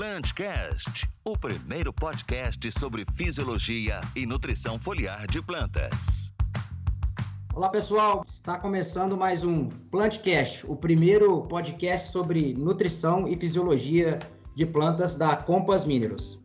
Plantcast, o primeiro podcast sobre fisiologia e nutrição foliar de plantas. Olá pessoal, está começando mais um Plantcast, o primeiro podcast sobre nutrição e fisiologia de plantas da Compass Minerals.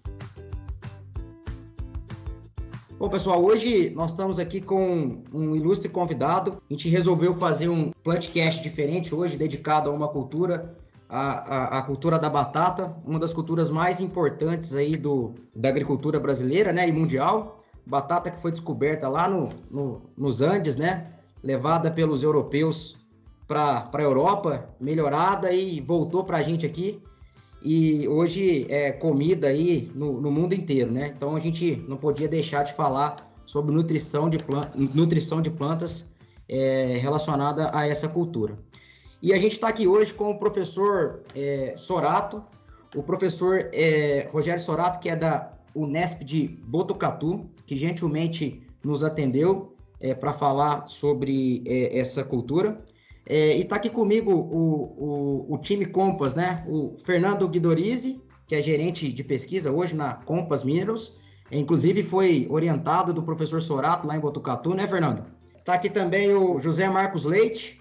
Bom, pessoal, hoje nós estamos aqui com um ilustre convidado. A gente resolveu fazer um plantcast diferente hoje, dedicado a uma cultura a, a, a, cultura da batata, uma das culturas mais importantes aí do, da agricultura brasileira né, e mundial. Batata que foi descoberta lá no, no nos Andes, né? Levada pelos europeus para a Europa, melhorada e voltou para a gente aqui. E hoje é comida aí no, no mundo inteiro, né? Então a gente não podia deixar de falar sobre nutrição de, plan nutrição de plantas é, relacionada a essa cultura. E a gente está aqui hoje com o professor é, Sorato, o professor é, Rogério Sorato, que é da Unesp de Botucatu, que gentilmente nos atendeu é, para falar sobre é, essa cultura. É, e está aqui comigo o, o, o, time Compass, né? O Fernando Guidorizi, que é gerente de pesquisa hoje na Compass Minerals. Inclusive foi orientado do professor Sorato lá em Botucatu, né, Fernando? Está aqui também o José Marcos Leite,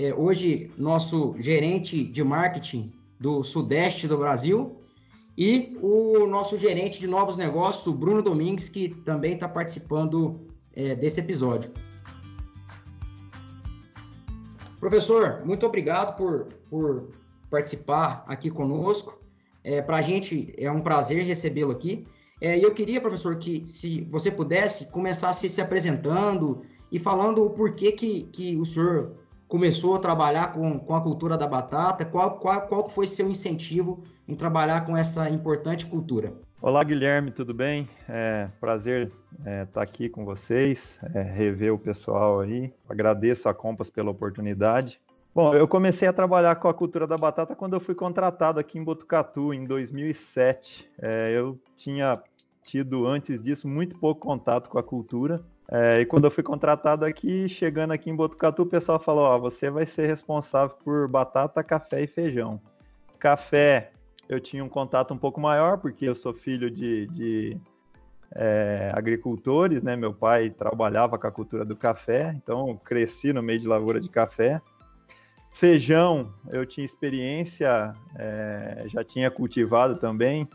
é, hoje nosso gerente de marketing do Sudeste do Brasil, e o nosso gerente de novos negócios, o Bruno Domingues, que também está participando é, desse episódio. Professor, muito obrigado por, por participar aqui conosco. É, Para a gente é um prazer recebê-lo aqui. É, eu queria, professor, que se você pudesse começar se, se apresentando e falando o porquê que, que o senhor começou a trabalhar com, com a cultura da batata? Qual, qual, qual foi seu incentivo em trabalhar com essa importante cultura? Olá, Guilherme, tudo bem? É, prazer estar é, tá aqui com vocês, é, rever o pessoal aí. Agradeço a Compass pela oportunidade. Bom, eu comecei a trabalhar com a cultura da batata quando eu fui contratado aqui em Botucatu, em 2007. É, eu tinha tido, antes disso, muito pouco contato com a cultura. É, e quando eu fui contratado aqui, chegando aqui em Botucatu, o pessoal falou: Ó, você vai ser responsável por batata, café e feijão. Café, eu tinha um contato um pouco maior, porque eu sou filho de, de é, agricultores, né? Meu pai trabalhava com a cultura do café, então cresci no meio de lavoura de café. Feijão, eu tinha experiência, é, já tinha cultivado também,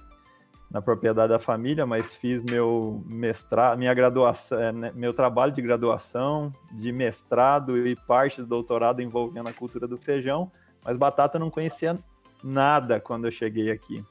na propriedade da família, mas fiz meu mestrado, minha graduação, é, né, meu trabalho de graduação, de mestrado e parte do doutorado envolvendo a cultura do feijão, mas batata não conhecia nada quando eu cheguei aqui.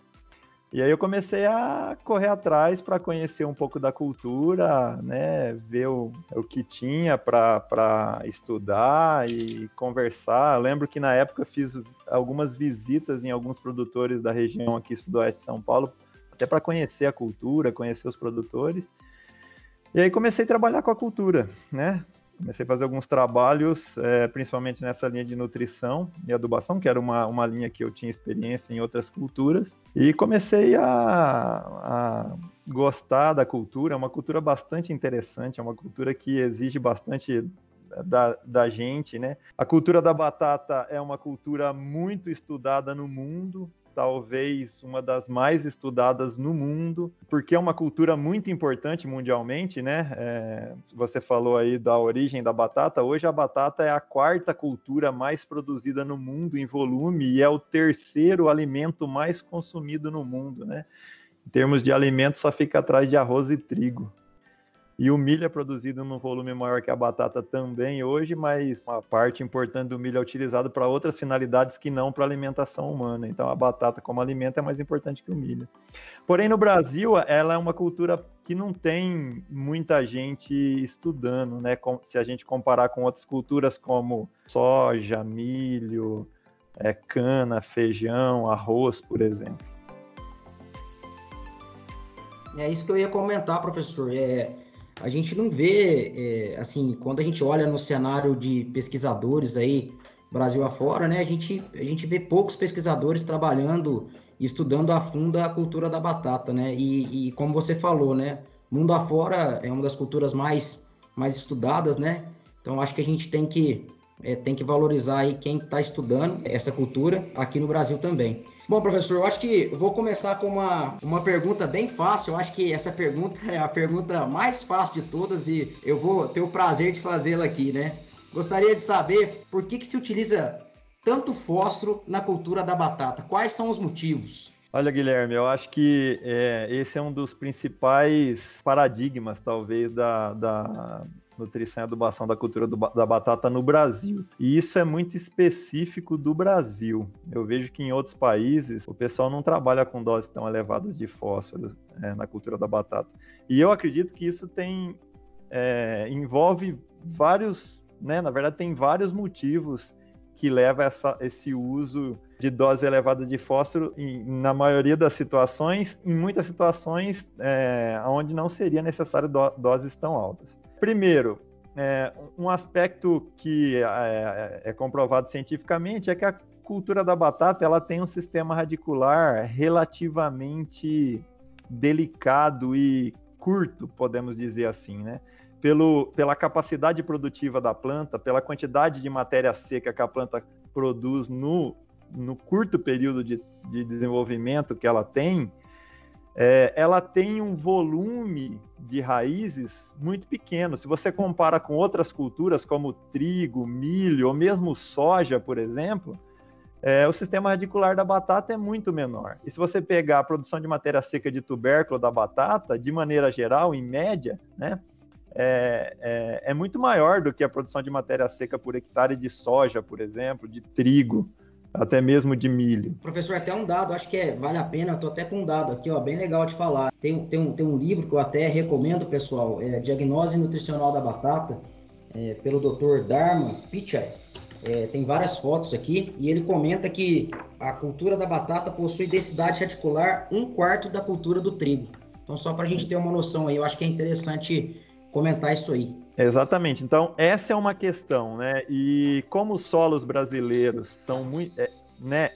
E aí eu comecei a correr atrás para conhecer um pouco da cultura, né, ver o, o que tinha para estudar e conversar. Eu lembro que na época fiz algumas visitas em alguns produtores da região aqui sudoeste de São Paulo até para conhecer a cultura, conhecer os produtores. E aí comecei a trabalhar com a cultura, né? Comecei a fazer alguns trabalhos, é, principalmente nessa linha de nutrição e adubação, que era uma, uma linha que eu tinha experiência em outras culturas. E comecei a, a gostar da cultura, é uma cultura bastante interessante, é uma cultura que exige bastante da, da, gente, né? A cultura da batata é uma cultura muito estudada no mundo, talvez uma das mais estudadas no mundo, porque é uma cultura muito importante mundialmente, né? É, você falou aí da origem da batata. Hoje a batata é a quarta cultura mais produzida no mundo em volume e é o terceiro alimento mais consumido no mundo, né? Em termos de alimento, só fica atrás de arroz e trigo. E o milho é produzido num volume maior que a batata também hoje, mas uma parte importante do milho é utilizado para outras finalidades que não para alimentação humana. Então a batata como alimento é mais importante que o milho. Porém no Brasil ela é uma cultura que não tem muita gente estudando, né? Se a gente comparar com outras culturas como soja, milho, é, cana, feijão, arroz, por exemplo. É isso que eu ia comentar, professor. É, a gente não vê, é, assim, quando a gente olha no cenário de pesquisadores aí, Brasil afora, né, a gente, a gente vê poucos pesquisadores trabalhando e estudando a fundo a cultura da batata, né, e, e como você falou, né, mundo afora é uma das culturas mais, mais estudadas, né, então acho que a gente tem que é, tem que valorizar aí quem está estudando essa cultura aqui no Brasil também. Bom, professor, eu acho que vou começar com uma, uma pergunta bem fácil. Eu acho que essa pergunta é a pergunta mais fácil de todas e eu vou ter o prazer de fazê-la aqui, né? Gostaria de saber por que, que se utiliza tanto fósforo na cultura da batata. Quais são os motivos? Olha, Guilherme, eu acho que é, esse é um dos principais paradigmas, talvez, da, da nutrição e adubação da cultura do, da batata no Brasil. E isso é muito específico do Brasil. Eu vejo que em outros países o pessoal não trabalha com doses tão elevadas de fósforo é, na cultura da batata. E eu acredito que isso tem é, envolve vários, né, na verdade tem vários motivos que leva essa, esse uso de doses elevadas de fósforo e, na maioria das situações, em muitas situações é, onde não seria necessário do, doses tão altas. Primeiro, é, um aspecto que é, é, comprovado cientificamente é que a cultura da batata ela tem um sistema radicular relativamente delicado e curto, podemos dizer assim, né? Pelo, pela capacidade produtiva da planta, pela quantidade de matéria seca que a planta produz no, no curto período de, de desenvolvimento que ela tem, é, ela tem um volume de raízes muito pequeno. Se você compara com outras culturas, como trigo, milho ou mesmo soja, por exemplo, é, o sistema radicular da batata é muito menor. E se você pegar a produção de matéria seca de tubérculo da batata, de maneira geral, em média, né, é, é, é muito maior do que a produção de matéria seca por hectare de soja, por exemplo, de trigo até mesmo de milho. Professor, até um dado, acho que é, vale a pena, tô até com um dado aqui, ó, bem legal de falar. Tem, tem, um, tem um livro que eu até recomendo, pessoal, é Diagnose Nutricional da Batata, é, pelo Dr. Dharma Pichai. É, tem várias fotos aqui, e ele comenta que a cultura da batata possui densidade reticular um quarto da cultura do trigo. Então, só para a gente ter uma noção aí, eu acho que é interessante comentar isso aí. Exatamente. Então, essa é uma questão, né? E como os solos brasileiros são muito. É, né?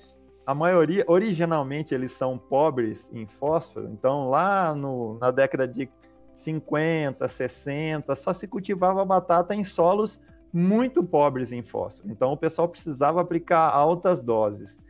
A maioria, originalmente, eles são pobres em fósforo. Então, lá no, na década de 50, 60, só se cultivava batata em solos muito pobres em fósforo. Então, o pessoal precisava aplicar altas doses.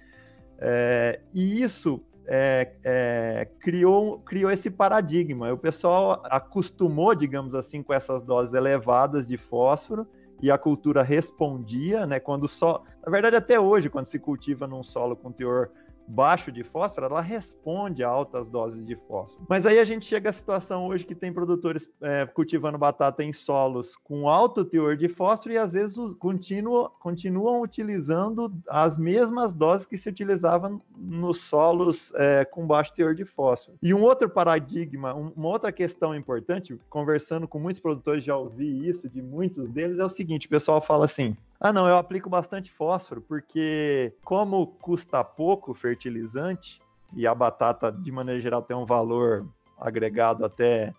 É, e isso é, é, criou, criou esse paradigma. O pessoal acostumou, digamos assim, com essas doses elevadas de fósforo e a cultura respondia, né? Quando só, na verdade, até hoje, quando se cultiva num solo com teor baixo de fósforo, ela responde a altas doses de fósforo. Mas aí a gente chega à situação hoje que tem produtores é, cultivando batata em solos com alto teor de fósforo e às vezes continuam, continuam utilizando as mesmas doses que se utilizavam nos solos é, com baixo teor de fósforo. E um outro paradigma, um, uma outra questão importante, conversando com muitos produtores, já ouvi isso de muitos deles, é o seguinte: o pessoal fala assim, ah, não, eu aplico bastante fósforo, porque como custa pouco fertilizante, e a batata, de maneira geral, tem um valor agregado até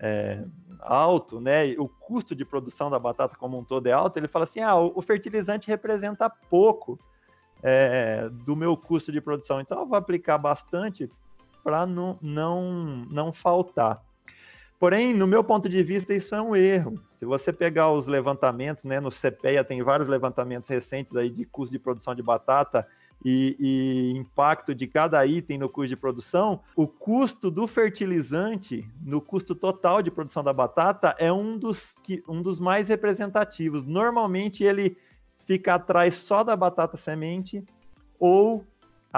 é, alto, né? O custo de produção da batata como um todo é alto. Ele fala assim: ah, o fertilizante representa pouco é, do meu custo de produção, então eu vou aplicar bastante para não, não, não faltar. Porém, no meu ponto de vista, isso é um erro. Se você pegar os levantamentos, né, no CPEA tem vários levantamentos recentes aí de custo de produção de batata e, e, impacto de cada item no custo de produção, o custo do fertilizante no custo total de produção da batata é um dos, que, um dos mais representativos. Normalmente ele fica atrás só da batata semente ou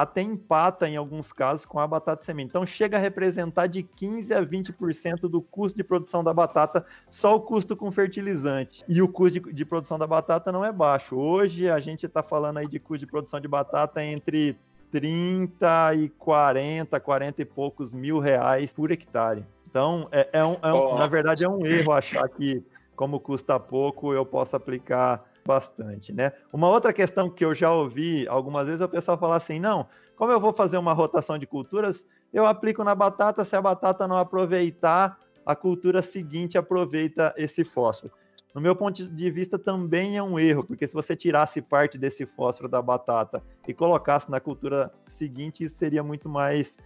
até empata em alguns casos com a batata semente. Então chega a representar de 15 a 20% do custo de produção da batata, só o custo com fertilizante. E o custo de, de produção da batata não é baixo. Hoje a gente está falando aí de custo de produção de batata entre 30 e 40, 40 e poucos mil reais por hectare. Então, é, é um, é um, oh. na verdade, é um erro achar que, como custa pouco, eu posso aplicar bastante, né? Uma outra questão que eu já ouvi algumas vezes é o pessoal falar assim: não, como eu vou fazer uma rotação de culturas, eu aplico na batata, se a batata não aproveitar, a cultura seguinte aproveita esse fósforo. No meu ponto de vista, também é um erro, porque se você tirasse parte desse fósforo da batata e colocasse na cultura seguinte, isso seria muito mais.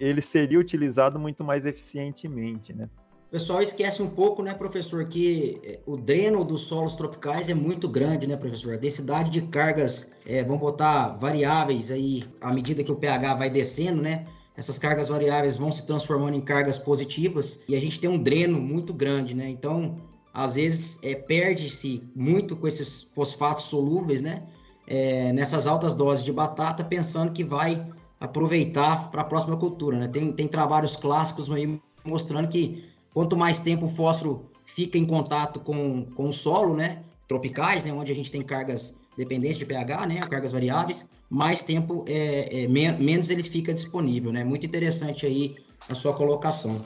Ele seria utilizado muito mais eficientemente, né? O pessoal esquece um pouco, né, professor, que é, o dreno dos solos tropicais é muito grande, né, professor? A densidade de cargas, é, vamos botar variáveis aí, à medida que o pH vai descendo, né? Essas cargas variáveis vão se transformando em cargas positivas e a gente tem um dreno muito grande, né? Então, às vezes, é, perde-se muito com esses fosfatos solúveis, né? É, nessas altas doses de batata, pensando que vai aproveitar para a próxima cultura, né? Tem, tem trabalhos clássicos aí mostrando que Quanto mais tempo o fósforo fica em contato com, com o solo, né? Tropicais, né? Onde a gente tem cargas dependentes de pH, né? Cargas variáveis, mais tempo, é, é men menos ele fica disponível, né? Muito interessante aí a sua colocação.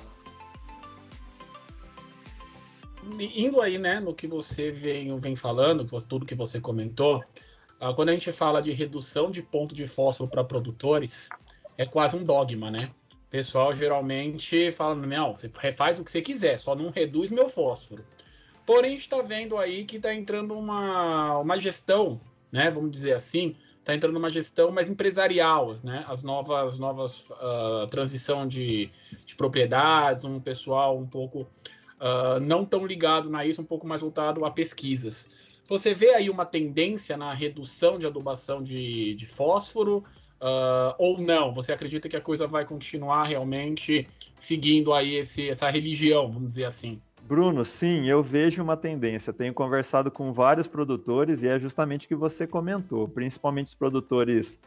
Indo aí, né, no que você vem, vem falando, tudo que você comentou, ah, quando a gente fala de redução de ponto de fósforo para produtores, é quase um dogma, né? Pessoal geralmente fala, não, você refaz o que você quiser, só não reduz meu fósforo. Porém, está vendo aí que está entrando uma, uma gestão, né? Vamos dizer assim, está entrando uma gestão mais empresarial, né? As novas, novas uh, transição de, de propriedades, um pessoal um pouco uh, não tão ligado na isso, um pouco mais voltado a pesquisas. Você vê aí uma tendência na redução de adubação de, de fósforo? Uh, ou não? Você acredita que a coisa vai continuar realmente seguindo aí esse, essa religião, vamos dizer assim? Bruno, sim, eu vejo uma tendência. Tenho conversado com vários produtores e é justamente o que você comentou, principalmente os produtores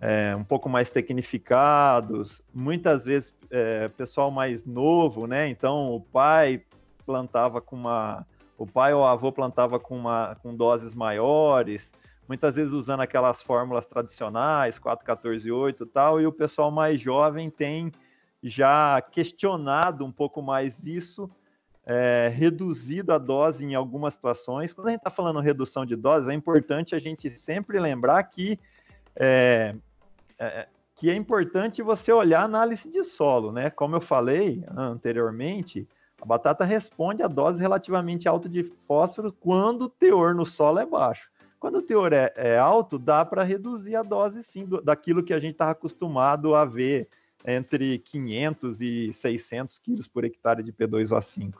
é, um pouco mais tecnificados, muitas vezes é, pessoal mais novo, né? Então o pai plantava com uma, o pai ou avô plantava com uma com doses maiores, muitas vezes usando aquelas fórmulas tradicionais, 4, 14, 8 e tal, e o pessoal mais jovem tem já questionado um pouco mais isso, é, reduzido a dose em algumas situações. Quando a gente está falando redução de dose, é importante a gente sempre lembrar que é, é, que é importante você olhar a análise de solo, né? Como eu falei anteriormente, a batata responde a dose relativamente alta de fósforo quando o teor no solo é baixo. Quando o teor é, é alto, dá para reduzir a dose sim do, daquilo que a gente está acostumado a ver entre 500 e 600 quilos por hectare de P2O5.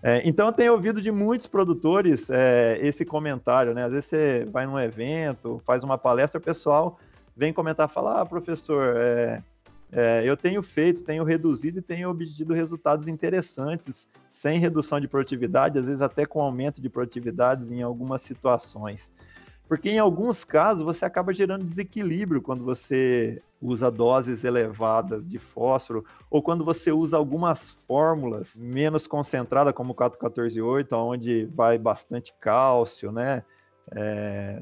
É, então, eu tenho ouvido de muitos produtores é, esse comentário, né? Às vezes você vai num evento, faz uma palestra, o pessoal vem comentar, fala, ah, professor, é, é, eu tenho feito, tenho reduzido e tenho obtido resultados interessantes, sem redução de produtividade, às vezes até com aumento de produtividades em algumas situações. Porque em alguns casos você acaba gerando desequilíbrio quando você usa doses elevadas de fósforo ou quando você usa algumas fórmulas menos concentradas, como o 414-8, onde vai bastante cálcio, né? É,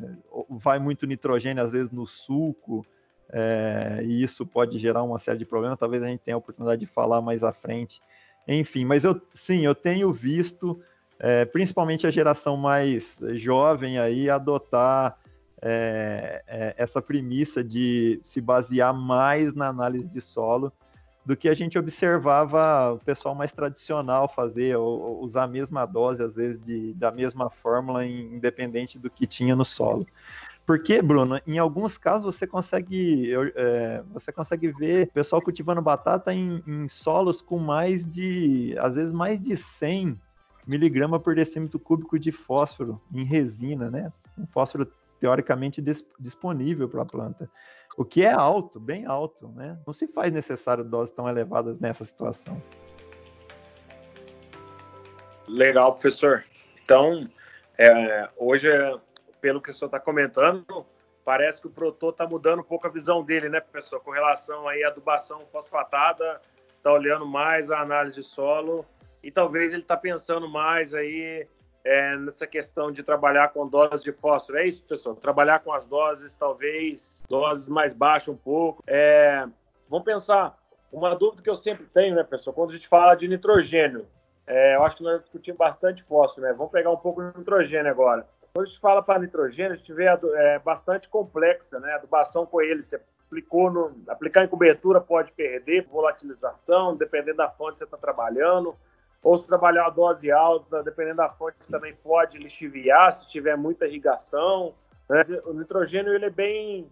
vai muito nitrogênio às vezes no suco, é, e isso pode gerar uma série de problemas. Talvez a gente tenha a oportunidade de falar mais à frente. Enfim, mas eu sim, eu tenho visto é, principalmente a geração mais jovem aí, adotar é, é, essa premissa de se basear mais na análise de solo do que a gente observava o pessoal mais tradicional fazer, ou, usar a mesma dose, às vezes, de, da mesma fórmula, independente do que tinha no solo. Porque, Bruno, em alguns casos você consegue, é, você consegue ver pessoal cultivando batata em, em, solos com mais de, às vezes, mais de 100 miligrama por decímetro cúbico de fósforo em resina, né? Um fósforo teoricamente disponível para a planta, o que é alto, bem alto, né? Não se faz necessário doses tão elevadas nessa situação. Legal, professor. Então, é, hoje, pelo que o senhor está comentando, parece que o produtor está mudando um pouco a visão dele, né, professor? Com relação aí à adubação fosfatada, está olhando mais a análise de solo e talvez ele está pensando mais aí é, nessa questão de trabalhar com doses de fósforo. É isso, pessoal? Trabalhar com as doses, talvez, doses mais baixas um pouco. É, vamos pensar, uma dúvida que eu sempre tenho, né, pessoal? Quando a gente fala de nitrogênio, é, eu acho que nós discutimos bastante fósforo, né? Vamos pegar um pouco de nitrogênio agora. Quando a gente fala para nitrogênio, a gente vê é, bastante complexa, né? Adubação com ele, você aplicou no, aplicar em cobertura pode perder volatilização, dependendo da fonte que você está trabalhando ou se trabalhar a dose alta, dependendo da fonte, também pode lixiviar se tiver muita irrigação. Né? O nitrogênio ele é bem,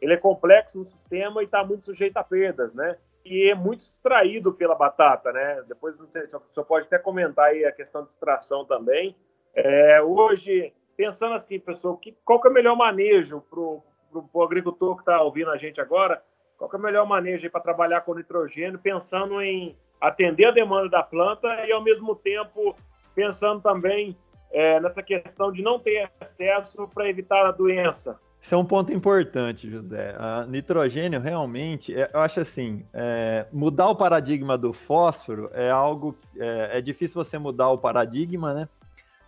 ele é complexo no sistema e está muito sujeito a perdas, né? e é muito extraído pela batata, né? Depois, não sei, senhor pode até comentar aí a questão de extração também. É, hoje, pensando assim, pessoal, que, qual que é o melhor manejo para o agricultor que está ouvindo a gente agora? Qual que é o melhor manejo para trabalhar com nitrogênio, pensando em atender a demanda da planta e, ao mesmo tempo, pensando também é, nessa questão de não ter excesso para evitar a doença? Isso é um ponto importante, José. A nitrogênio realmente, é, eu acho assim, é, mudar o paradigma do fósforo é algo, é, é difícil você mudar o paradigma, né?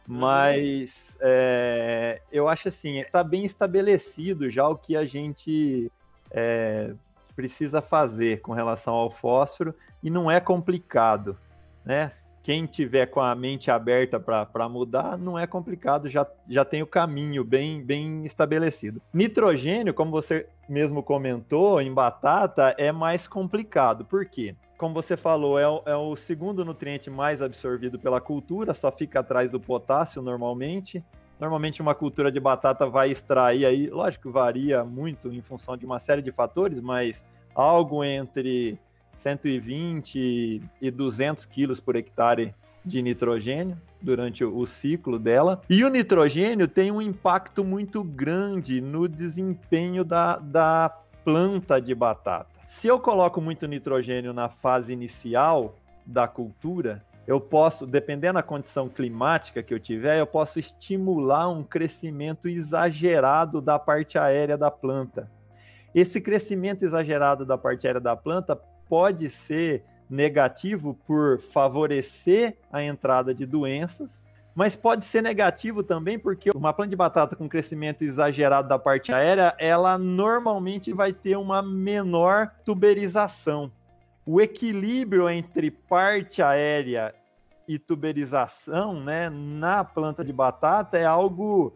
Uhum. Mas é, eu acho assim, está bem estabelecido já o que a gente é, precisa fazer com relação ao fósforo e não é complicado, né? quem tiver com a mente aberta para mudar, não é complicado, já, já tem o caminho bem, bem estabelecido. Nitrogênio, como você mesmo comentou, em batata é mais complicado. Por quê? Como você falou, é o, é o segundo nutriente mais absorvido pela cultura, só fica atrás do potássio normalmente. Normalmente uma cultura de batata vai extrair aí, lógico que varia muito em função de uma série de fatores, mas algo entre 120 e 200 quilos por hectare de nitrogênio durante o ciclo dela. E o nitrogênio tem um impacto muito grande no desempenho da, da planta de batata. Se eu coloco muito nitrogênio na fase inicial da cultura, eu posso, dependendo da condição climática que eu tiver, eu posso estimular um crescimento exagerado da parte aérea da planta. Esse crescimento exagerado da parte aérea da planta pode ser negativo por favorecer a entrada de doenças, mas pode ser negativo também porque uma planta de batata com crescimento exagerado da parte aérea, ela normalmente vai ter uma menor tuberização. O equilíbrio entre parte aérea e tuberização, né, na planta de batata é algo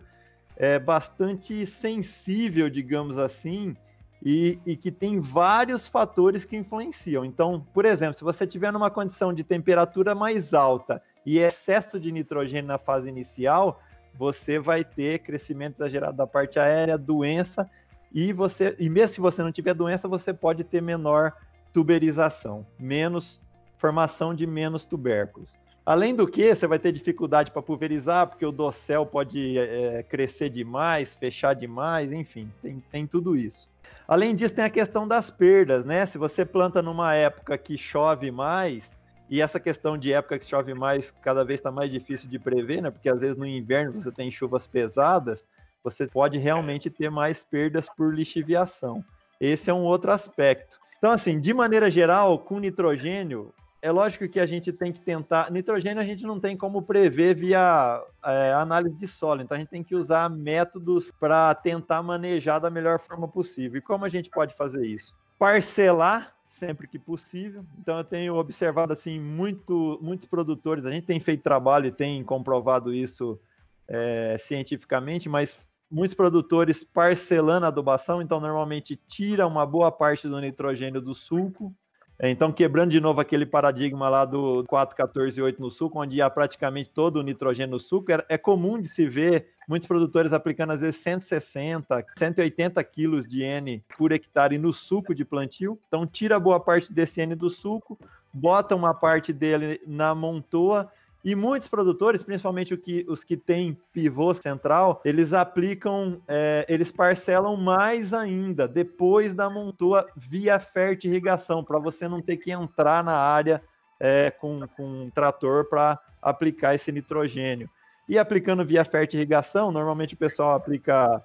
é, bastante sensível, digamos assim, e, e, que tem vários fatores que influenciam. Então, por exemplo, se você tiver numa condição de temperatura mais alta e excesso de nitrogênio na fase inicial, você vai ter crescimento exagerado da parte aérea, doença, e você, e mesmo se você não tiver doença, você pode ter menor tuberização, menos formação de menos tubérculos. Além do que, você vai ter dificuldade para pulverizar, porque o dossel pode é, crescer demais, fechar demais, enfim, tem, tem tudo isso. Além disso, tem a questão das perdas, né? Se você planta numa época que chove mais, e essa questão de época que chove mais cada vez está mais difícil de prever, né? Porque às vezes no inverno você tem chuvas pesadas, você pode realmente ter mais perdas por lixiviação. Esse é um outro aspecto. Então, assim, de maneira geral, com nitrogênio, é lógico que a gente tem que tentar. Nitrogênio a gente não tem como prever via é, análise de solo, então a gente tem que usar métodos para tentar manejar da melhor forma possível. E como a gente pode fazer isso? Parcelar sempre que possível. Então eu tenho observado assim muito, muitos produtores. A gente tem feito trabalho e tem comprovado isso é, cientificamente, mas muitos produtores parcelando a adubação. Então normalmente tira uma boa parte do nitrogênio do sulco então, quebrando de novo aquele paradigma lá do 4, 14 e 8 no suco, onde há praticamente todo o nitrogênio no suco, é comum de se ver muitos produtores aplicando às vezes 160, 180 quilos de N por hectare no suco de plantio. Então, tira boa parte desse N do suco, bota uma parte dele na montoa e muitos produtores, principalmente que, os que têm pivô central, eles aplicam, é, eles parcelam mais ainda depois da montua via fertirrigação, para você não ter que entrar na área é, com, com um trator para aplicar esse nitrogênio. E aplicando via fertirrigação, normalmente o pessoal aplica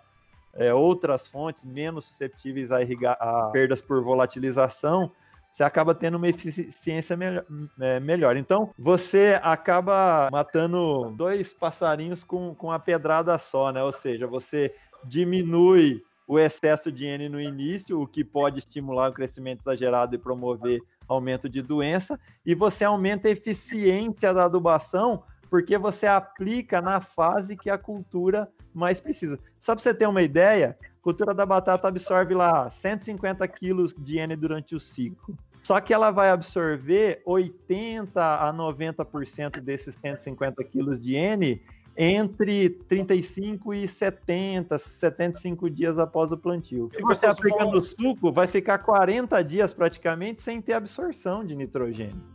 é, outras fontes menos suscetíveis a, a perdas por volatilização, você acaba tendo uma eficiência melhor, é, melhor. Então, você acaba matando dois passarinhos com, com a pedrada só, né? Ou seja, você diminui o excesso de N no início, o que pode estimular o crescimento exagerado e promover aumento de doença, e você aumenta a eficiência da adubação, porque você aplica na fase que a cultura mais precisa. Só para você ter uma ideia, cultura da batata absorve lá 150 quilos de N durante o ciclo. Só que ela vai absorver 80 a 90% desses 150 quilos de N entre 35 e 70, 75 dias após o plantio. Se você aplicar no suco, vai ficar 40 dias praticamente sem ter absorção de nitrogênio.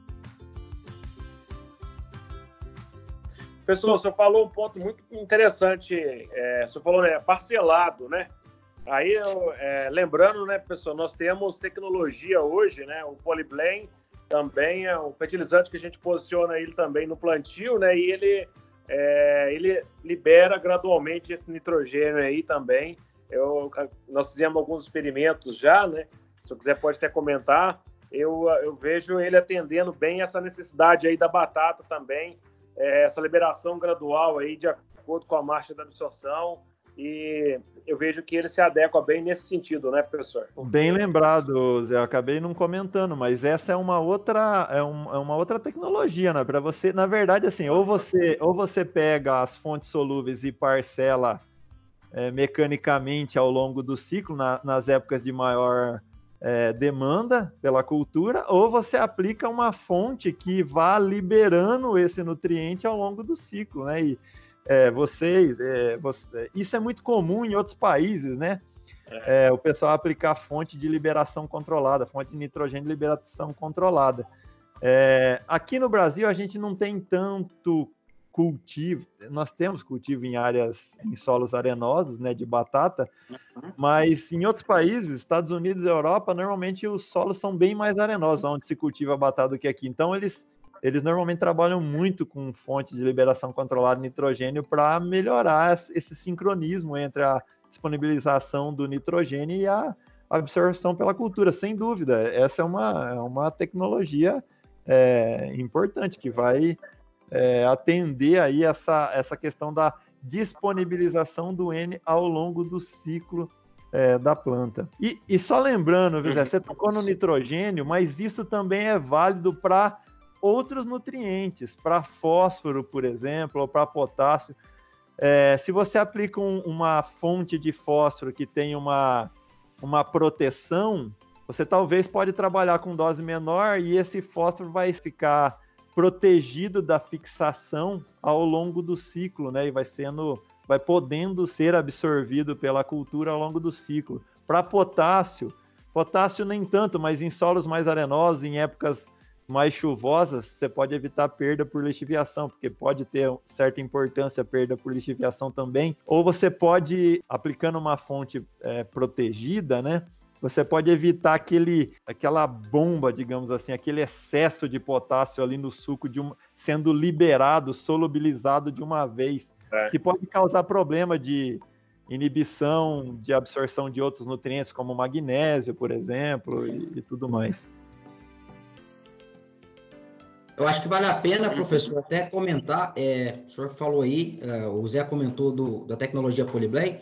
Professor, você falou um ponto muito interessante. É, você falou, né, parcelado, né? Aí, eu, é, lembrando, né, professor, nós temos tecnologia hoje, né? O Polyblend também é um fertilizante que a gente posiciona ele também no plantio, né? E ele, é, ele libera gradualmente esse nitrogênio aí também. Eu, nós fizemos alguns experimentos já, né? Se eu quiser pode até comentar. Eu, eu vejo ele atendendo bem essa necessidade aí da batata também, é, essa liberação gradual aí de acordo com a marcha da absorção e eu vejo que ele se adequa bem nesse sentido, né, professor? Bem lembrado, Zé. Eu acabei não comentando, mas essa é uma outra, é, um, é uma outra tecnologia, né? Para você, na verdade, assim, ou você, ou você pega as fontes solúveis e parcela é, mecanicamente ao longo do ciclo, na, nas épocas de maior é, demanda pela cultura, ou você aplica uma fonte que vá liberando esse nutriente ao longo do ciclo, né? E, é, vocês, é, você, isso é muito comum em outros países, né? É. é. o pessoal aplicar fonte de liberação controlada, fonte de nitrogênio de liberação controlada. É, aqui no Brasil a gente não tem tanto cultivo, nós temos cultivo em áreas, em solos arenosos, né, de batata, uhum. mas em outros países, Estados Unidos e Europa, normalmente os solos são bem mais arenosos, onde se cultiva batata do que aqui. Então eles eles normalmente trabalham muito com fonte de liberação controlada de nitrogênio para melhorar esse sincronismo entre a disponibilização do nitrogênio e a absorção pela cultura, sem dúvida. Essa é uma, é uma tecnologia é, importante que vai é, atender aí essa, essa questão da disponibilização do N ao longo do ciclo é, da planta. E, e só lembrando, José, você tocou no nitrogênio, mas isso também é válido para outros nutrientes, para fósforo, por exemplo, ou para potássio. É, se você aplica um, uma fonte de fósforo que tem uma, uma proteção, você talvez pode trabalhar com dose menor e esse fósforo vai ficar protegido da fixação ao longo do ciclo, né? E vai sendo, vai podendo ser absorvido pela cultura ao longo do ciclo. Para potássio, potássio nem tanto, mas em solos mais arenosos, em épocas mais chuvosas, você pode evitar perda por lixiviação, porque pode ter certa importância a perda por lixiviação também. Ou você pode, aplicando uma fonte é, protegida, né? Você pode evitar aquele, aquela bomba, digamos assim, aquele excesso de potássio ali no suco de um, sendo liberado, solubilizado de uma vez, é. que pode causar problema de inibição de absorção de outros nutrientes, como magnésio, por exemplo, e, e tudo mais. Eu acho que vale a pena, professor, até comentar. É, o senhor falou aí, é, o Zé comentou do, da tecnologia Polyblend.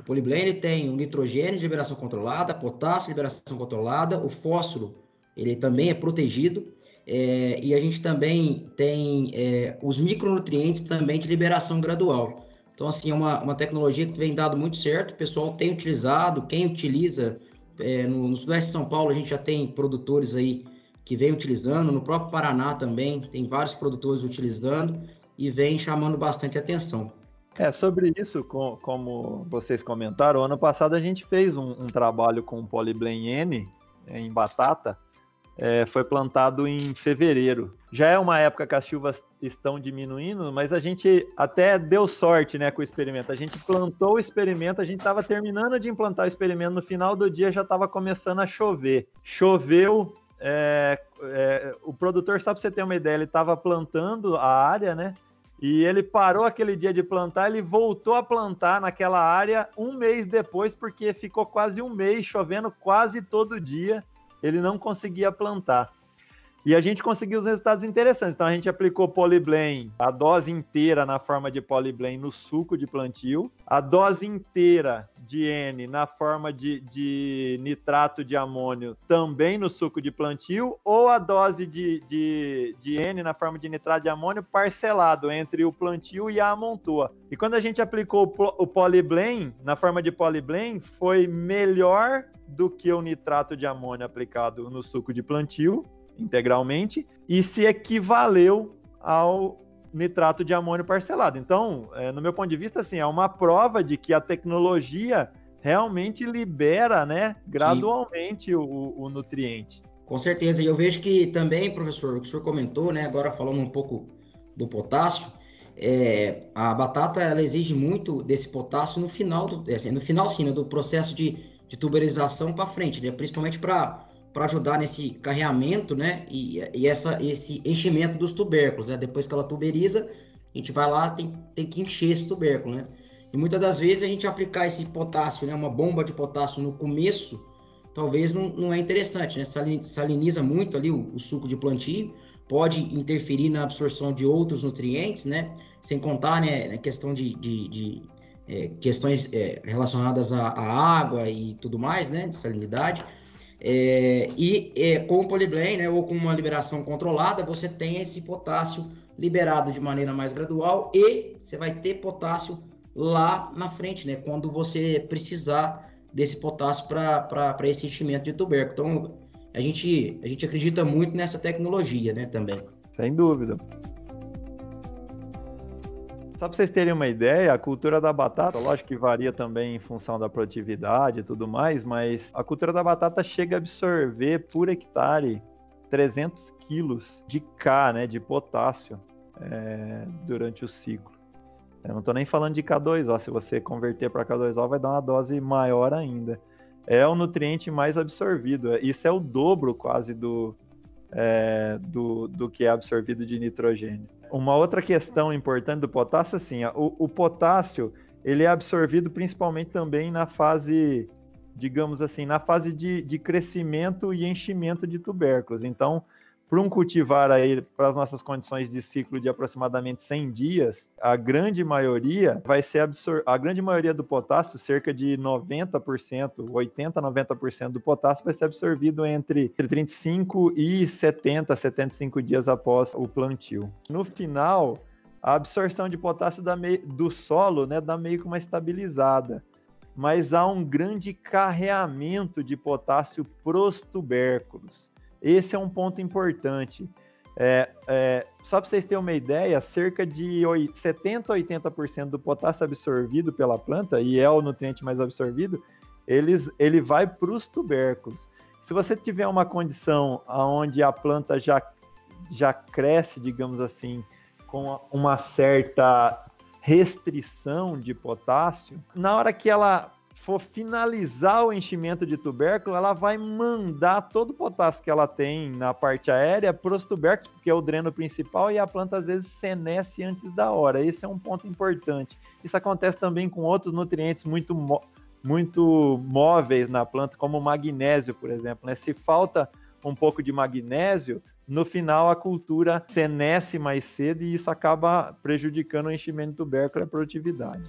O Polyblend ele tem o nitrogênio de liberação controlada, potássio de liberação controlada, o fósforo ele também é protegido. É, e a gente também tem é, os micronutrientes também de liberação gradual. Então, assim, é uma, uma tecnologia que vem dado muito certo, o pessoal tem utilizado, quem utiliza, é, no, no Sudeste de São Paulo, a gente já tem produtores aí que vem utilizando, no próprio Paraná também tem vários produtores utilizando e vem chamando bastante atenção. É, sobre isso, com, como vocês comentaram, ano passado a gente fez um, um trabalho com o Polyblend N em batata, é, foi plantado em fevereiro. Já é uma época que as chuvas estão diminuindo, mas a gente até deu sorte né, com o experimento. A gente plantou o experimento, a gente estava terminando de implantar o experimento, no final do dia já estava começando a chover. Choveu, é, é, o produtor, só para você ter uma ideia, ele estava plantando a área, né? E ele parou aquele dia de plantar, ele voltou a plantar naquela área um mês depois, porque ficou quase um mês chovendo quase todo dia. Ele não conseguia plantar. E a gente conseguiu os resultados interessantes. Então a gente aplicou Polyblend, a dose inteira na forma de Polyblend no suco de plantio, a dose inteira de N na forma de, de nitrato de amônio também no suco de plantio, ou a dose de, de, de N na forma de nitrato de amônio parcelado entre o plantio e a amontoa. E quando a gente aplicou o, o Polyblend na forma de Polyblend, foi melhor do que o nitrato de amônio aplicado no suco de plantio integralmente e se equivaleu ao nitrato de amônio parcelado. Então, é, no meu ponto de vista, assim, é uma prova de que a tecnologia realmente libera, né, gradualmente o, o, nutriente. Com certeza. E eu vejo que também, professor, o que o senhor comentou, né, agora falando um pouco do potássio, é, a batata ela exige muito desse potássio no final, do, assim, no final sim, né, do processo de, de tuberização para frente, né, principalmente para para ajudar nesse carreamento, né? E, e, essa, esse enchimento dos tubérculos, né? Depois que ela tuberiza, a gente vai lá, tem, tem que encher esse tubérculo, né? E muitas das vezes a gente aplicar esse potássio, né? Uma bomba de potássio no começo, talvez não, não é interessante, né? Saliniza muito ali o, o suco de plantio, pode interferir na absorção de outros nutrientes, né? Sem contar, né? A questão de, de, de é, questões é, relacionadas à, à, água e tudo mais, né? De salinidade. É, e é, com o Polyblend, né, ou com uma liberação controlada, você tem esse potássio liberado de maneira mais gradual e você vai ter potássio lá na frente, né, quando você precisar desse potássio para esse enchimento de tubérculo. Então, a gente, a gente acredita muito nessa tecnologia, né, também. Sem dúvida. Só para vocês terem uma ideia, a cultura da batata, lógico que varia também em função da produtividade e tudo mais, mas a cultura da batata chega a absorver por hectare 300 quilos de K, né, de potássio, é, durante o ciclo. Eu não estou nem falando de K2O, se você converter para K2O vai dar uma dose maior ainda. É o nutriente mais absorvido, isso é o dobro quase do, é, do, do que é absorvido de nitrogênio. Uma outra questão importante do potássio, assim, o, o potássio ele é absorvido principalmente também na fase, digamos assim, na fase de, de crescimento e enchimento de tubérculos. Então, para um cultivar aí, para as nossas condições de ciclo de aproximadamente 100 dias, a grande maioria vai ser absor a grande maioria do potássio, cerca de 90%, 80, 90% do potássio vai ser absorvido entre 35 e 70, 75 dias após o plantio. No final, a absorção de potássio do solo, né, dá meio que uma estabilizada mas há um grande carreamento de potássio pros tubérculos. Esse é um ponto importante. É, é, só para vocês terem uma ideia, cerca de 70 a 80% do potássio absorvido pela planta, e é o nutriente mais absorvido, eles, ele vai para os tubérculos. Se você tiver uma condição onde a planta já, já cresce, digamos assim, com uma certa restrição de potássio, na hora que ela for finalizar o enchimento de tubérculo, ela vai mandar todo o potássio que ela tem na parte aérea para os tubérculos, porque é o dreno principal e a planta às vezes senesce antes da hora. Esse é um ponto importante. Isso acontece também com outros nutrientes muito, muito móveis na planta, como o magnésio, por exemplo. Né? Se falta um pouco de magnésio, no final a cultura senesce mais cedo e isso acaba prejudicando o enchimento do tubérculo e a produtividade.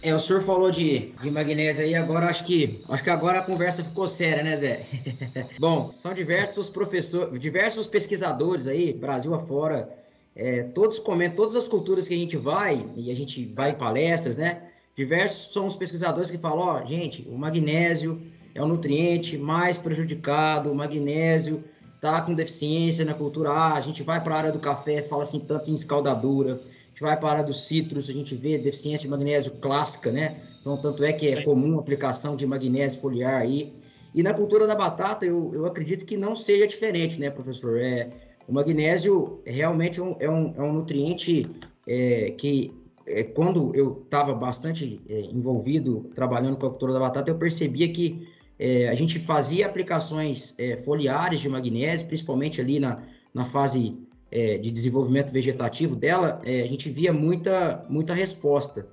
É, o senhor falou de, de magnésio aí, agora acho que acho que agora a conversa ficou séria, né, Zé? Bom, são diversos professores, diversos pesquisadores aí, Brasil afora, é, todos comentam, todas as culturas que a gente vai, e a gente vai em palestras, né? Diversos são os pesquisadores que falam, ó, gente, o magnésio é o nutriente mais prejudicado, o magnésio tá com deficiência na cultura A, a gente vai para a área do café, fala assim tanto em escaldadura, gente vai para dos citros, a gente vê deficiência de magnésio clássica, né? Então, tanto é que é Sim. comum a aplicação de magnésio foliar aí. E na cultura da batata, eu, eu acredito que não seja diferente, né, professor? É, o magnésio realmente é um, é um, é um nutriente é, que, é, quando eu estava bastante é, envolvido trabalhando com a cultura da batata, eu percebia que é, a gente fazia aplicações foliares de magnésio, principalmente ali na, na fase é, de desenvolvimento vegetativo dela, é, a gente via muita, muita resposta.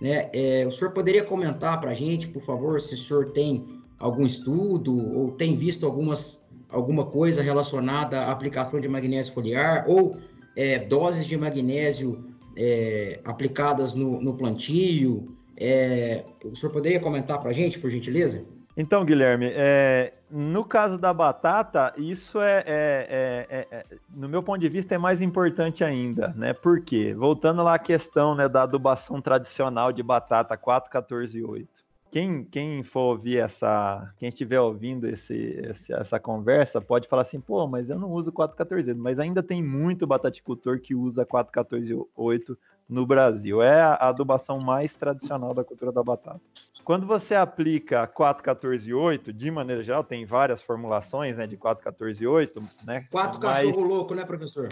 Né? É, o senhor poderia comentar para a gente, por favor, se o senhor tem algum estudo ou tem visto algumas, alguma coisa relacionada à aplicação de magnésio foliar ou é, doses de magnésio é, aplicadas no, no plantio? É, o senhor poderia comentar para a gente, por gentileza? Então, Guilherme, é, no caso da batata, isso é, é, é, é, é no meu ponto de vista, é mais importante ainda, né? Por quê? Voltando lá à questão né, da adubação tradicional de batata 4, 14 e 8. O quem, quem for ouvir essa, quem estiver ouvindo esse, esse, essa conversa, pode falar assim, pô, mas eu não uso 414, mas ainda tem muito bataticultor que usa 4148 no Brasil. É a adubação mais tradicional da cultura da batata. Quando você aplica 414.8, de maneira geral, tem várias formulações né, de 414.8, né? Quatro mas... cachorro louco, né, professor?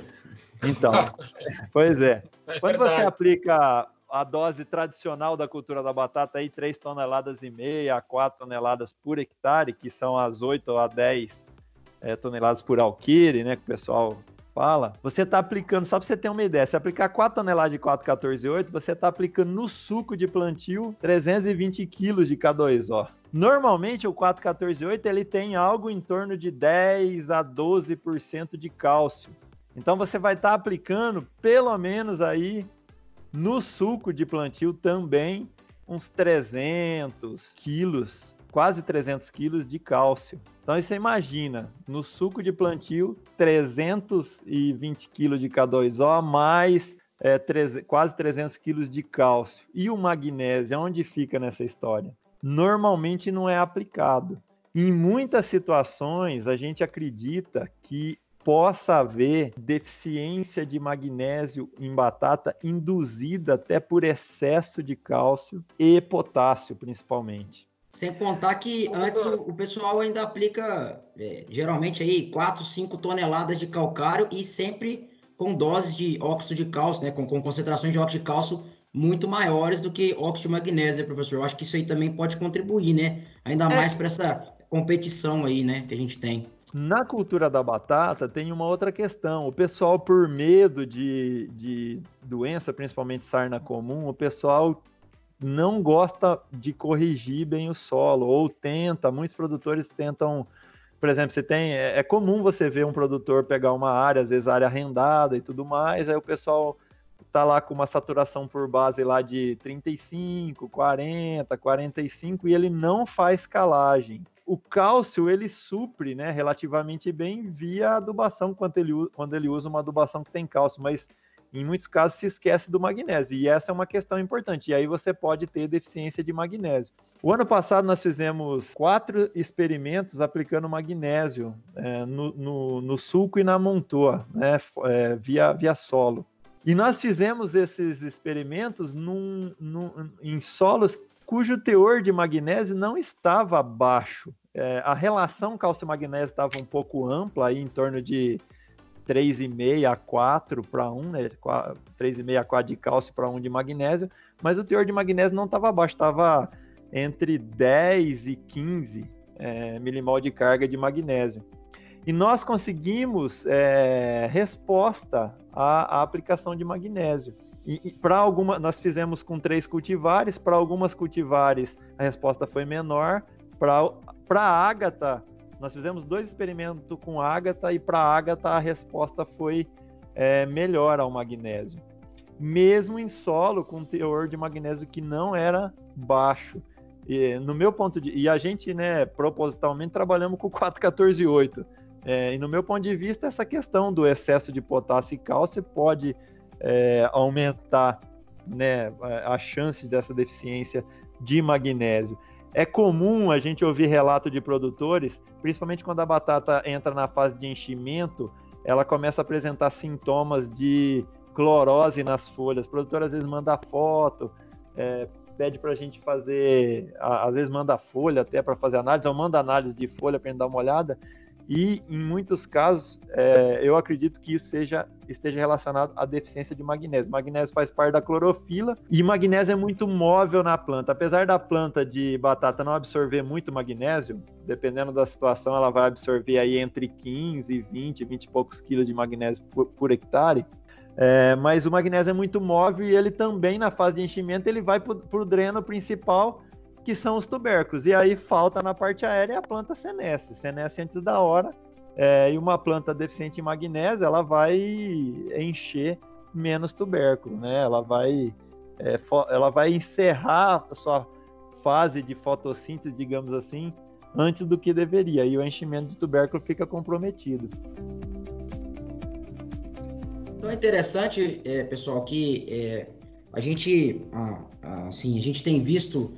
Então, pois é. é Quando você aplica a dose tradicional da cultura da batata aí, 3 toneladas e meia a 4 toneladas por hectare, que são as 8 a 10 é, toneladas por alquire, né, que o pessoal fala, você está aplicando, só para você ter uma ideia, se aplicar 4 toneladas de 4,14,8, você está aplicando no suco de plantio 320 quilos de K2O. Normalmente o 4,14,8 ele tem algo em torno de 10 a 12% de cálcio. Então você vai estar tá aplicando pelo menos aí no suco de plantio também uns 300 quilos, quase 300 quilos de cálcio. Então você imagina, no suco de plantio, 320 kg de K2O mais é, quase 300 kg de cálcio. E o magnésio, onde fica nessa história? Normalmente não é aplicado. Em muitas situações, a gente acredita que possa haver deficiência de magnésio em batata induzida até por excesso de cálcio e potássio, principalmente. Sem contar que antes o, o pessoal ainda aplica, é, geralmente aí, 4, 5 toneladas de calcário e sempre com doses de óxido de cálcio, né? Com, com concentrações de óxido de cálcio muito maiores do que óxido de magnésio, né, professor? Eu acho que isso aí também pode contribuir, né? Ainda é. mais para essa competição aí, né, que a gente tem. Na cultura da batata tem uma outra questão. O pessoal, por medo de, de doença, principalmente sarna comum, o pessoal não gosta de corrigir bem o solo, ou tenta, muitos produtores tentam, por exemplo, você tem, é, é comum você ver um produtor pegar uma área, às vezes área arrendada e tudo mais, aí o pessoal tá lá com uma saturação por base lá de 35, 40, 45 e ele não faz calagem. O cálcio ele supre, né, relativamente bem via adubação quando ele, quando ele usa uma adubação que tem cálcio, mas em muitos casos se esquece do magnésio, e essa é uma questão importante, e aí você pode ter deficiência de magnésio. O ano passado nós fizemos quatro experimentos aplicando magnésio é, no, no, no, sulco e na montoa, né, é, via, via solo. E nós fizemos esses experimentos num, num, em solos cujo teor de magnésio não estava baixo. É, a relação cálcio-magnésio estava um pouco ampla, aí em torno de 3,5 a 4 para 1, né? 3,5 a 4 de cálcio para 1 de magnésio, mas o teor de magnésio não estava baixo, estava entre 10 e 15 é, milimol de carga de magnésio. E nós conseguimos é, resposta à, à, aplicação de magnésio. E, e para alguma, nós fizemos com três cultivares, para algumas cultivares a resposta foi menor, para a ágata nós fizemos dois experimentos com ágata e para ágata a resposta foi é, melhor ao magnésio, mesmo em solo com teor de magnésio que não era baixo. E, no meu ponto de e a gente, né, propositalmente trabalhamos com 414,8. É, e no meu ponto de vista, essa questão do excesso de potássio e cálcio pode é, aumentar né, a chance dessa deficiência de magnésio. É comum a gente ouvir relato de produtores, principalmente quando a batata entra na fase de enchimento, ela começa a apresentar sintomas de clorose nas folhas. O produtor às vezes manda foto, é, pede para a gente fazer, às vezes manda folha até para fazer análise, ou manda análise de folha para a gente dar uma olhada. E em muitos casos, é, eu acredito que isso seja, esteja relacionado à deficiência de magnésio. Magnésio faz parte da clorofila e magnésio é muito móvel na planta. Apesar da planta de batata não absorver muito magnésio, dependendo da situação, ela vai absorver aí entre 15, 20, 20 e poucos quilos de magnésio por, por hectare. É, mas o magnésio é muito móvel e ele também, na fase de enchimento, ele vai para o dreno principal que são os tubérculos. E aí falta na parte aérea a planta senesce, senesce antes da hora. É, e uma planta deficiente em magnésio, ela vai encher menos tubérculo, né? Ela vai, é, ela vai encerrar a sua fase de fotossíntese, digamos assim, antes do que deveria. E o enchimento de tubérculo fica comprometido. Então é interessante, é, pessoal, que é, a gente, assim, a gente tem visto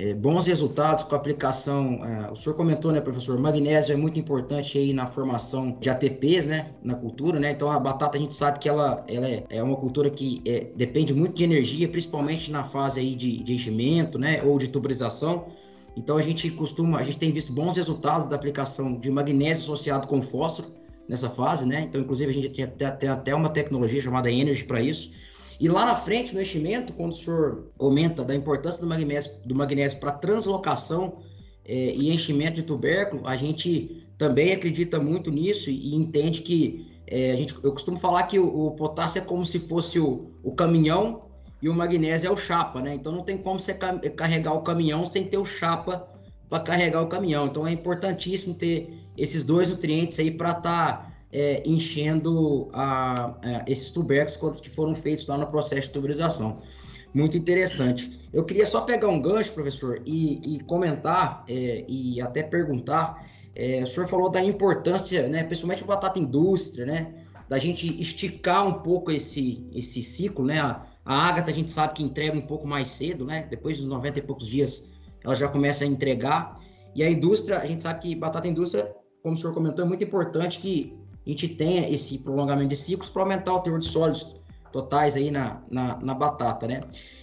é, bons resultados com a aplicação. É, o senhor comentou, né, professor? Magnésio é muito importante aí na formação de ATPs, né, na cultura, né? Então a batata a gente sabe que ela, ela é, é uma cultura que é, depende muito de energia, principalmente na fase aí de, de enchimento, né, ou de tuberização. Então a gente costuma, a gente tem visto bons resultados da aplicação de magnésio associado com fósforo nessa fase, né? Então, inclusive, a gente tem até, tem até uma tecnologia chamada Energy para isso. E lá na frente, no enchimento, quando o senhor comenta da importância do magnésio, do magnésio para translocação é, e enchimento de tubérculo, a gente também acredita muito nisso e, entende que é, a gente, eu costumo falar que o, o potássio é como se fosse o, o caminhão e o magnésio é o chapa, né? Então não tem como você carregar o caminhão sem ter o chapa para carregar o caminhão. Então é importantíssimo ter esses dois nutrientes aí para estar tá, é, enchendo a, a, esses tubérculos que foram feitos lá no processo de tuberização. Muito interessante. Eu queria só pegar um gancho, professor, e, e comentar é, e até perguntar. É, o senhor falou da importância, né, principalmente batata indústria, né, da gente esticar um pouco esse, esse ciclo, né? A, a ágata a gente sabe que entrega um pouco mais cedo, né? Depois dos 90 e poucos dias ela já começa a entregar. E a indústria, a gente sabe que batata indústria, como o senhor comentou, é muito importante que a gente tenha esse prolongamento de ciclos para aumentar o teor de sólidos totais aí na, na, na, batata, né?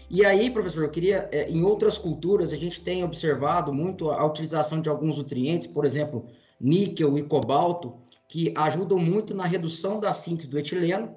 E aí, professor, eu queria, é, em outras culturas, a gente tem observado muito a utilização de alguns nutrientes, por exemplo, níquel e cobalto, que ajudam muito na redução da síntese do etileno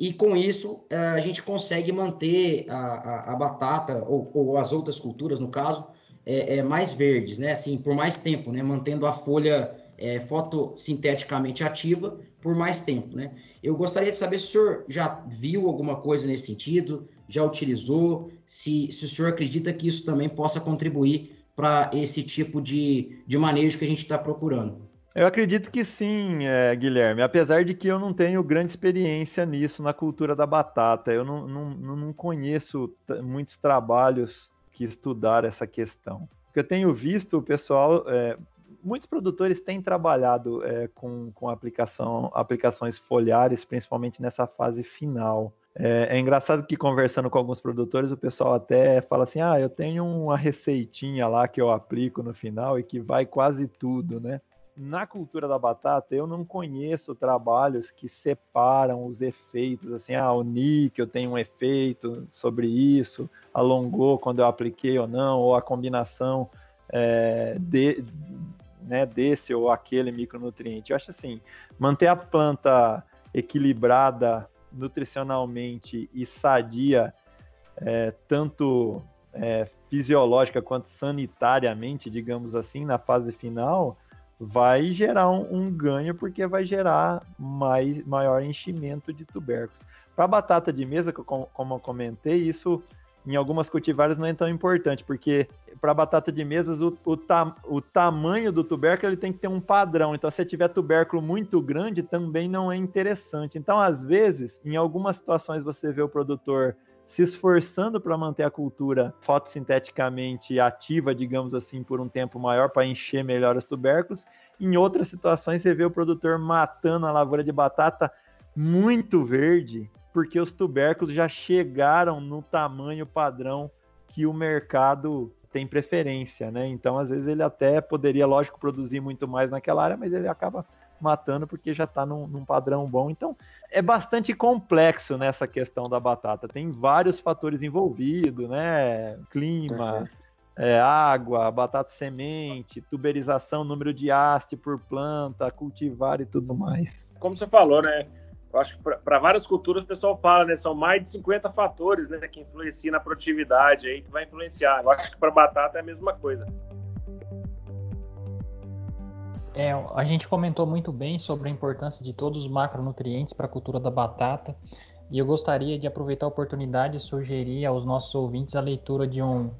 e com isso eh, a gente consegue manter a, a, a batata ou, ou, as outras culturas, no caso, é, é, mais verdes, né? Assim, por mais tempo, né? Mantendo a folha é, fotossinteticamente ativa por mais tempo, né? Eu gostaria de saber se o senhor já viu alguma coisa nesse sentido, já utilizou, se, se o senhor acredita que isso também possa contribuir para esse tipo de, de manejo que a gente está procurando. Eu acredito que sim, é, Guilherme, apesar de que eu não tenho grande experiência nisso na cultura da batata. Eu não, não, não conheço muitos trabalhos que estudaram essa questão. O que eu tenho visto, o pessoal, é, muitos produtores têm trabalhado é, com, com aplicação, aplicações foliares, principalmente nessa fase final. É, é, engraçado que conversando com alguns produtores, o pessoal até fala assim: ah, eu tenho uma receitinha lá que eu aplico no final e que vai quase tudo, né? na cultura da batata, eu não conheço trabalhos que separam os efeitos, assim, ah, o níquel tem um efeito sobre isso, alongou quando eu apliquei ou não, ou a combinação é, de, né, desse ou aquele micronutriente. Eu acho assim, manter a planta equilibrada nutricionalmente e sadia, é, tanto é, fisiológica quanto sanitariamente, digamos assim, na fase final, vai gerar um, um, ganho porque vai gerar mais, maior enchimento de tubérculos. Para a batata de mesa, como eu comentei, isso em algumas cultivares não é tão importante, porque para batata de mesas o, o, ta, o tamanho do tubérculo ele tem que ter um padrão. Então, se tiver tubérculo muito grande, também não é interessante. Então, às vezes, em algumas situações, você vê o produtor se esforçando para manter a cultura fotossinteticamente ativa, digamos assim, por um tempo maior para encher melhor os tubérculos. Em outras situações, você vê o produtor matando a lavoura de batata muito verde, porque os tubérculos já chegaram no tamanho padrão que o mercado tem preferência, né? Então, às vezes, ele até poderia, lógico, produzir muito mais naquela área, mas ele acaba matando porque já está num, num, padrão bom. Então, é bastante complexo nessa questão da batata. Tem vários fatores envolvidos, né? Clima, é, água, batata semente, tuberização, número de haste por planta, cultivar e tudo mais. Como você falou, né? Eu acho que para várias culturas o pessoal fala, né? São mais de 50 fatores, né? Que influenciam na produtividade aí, que vai influenciar. Eu acho que para batata é a mesma coisa. É, a gente comentou muito bem sobre a importância de todos os macronutrientes para a cultura da batata. E eu gostaria de aproveitar a oportunidade e sugerir aos nossos ouvintes a leitura de um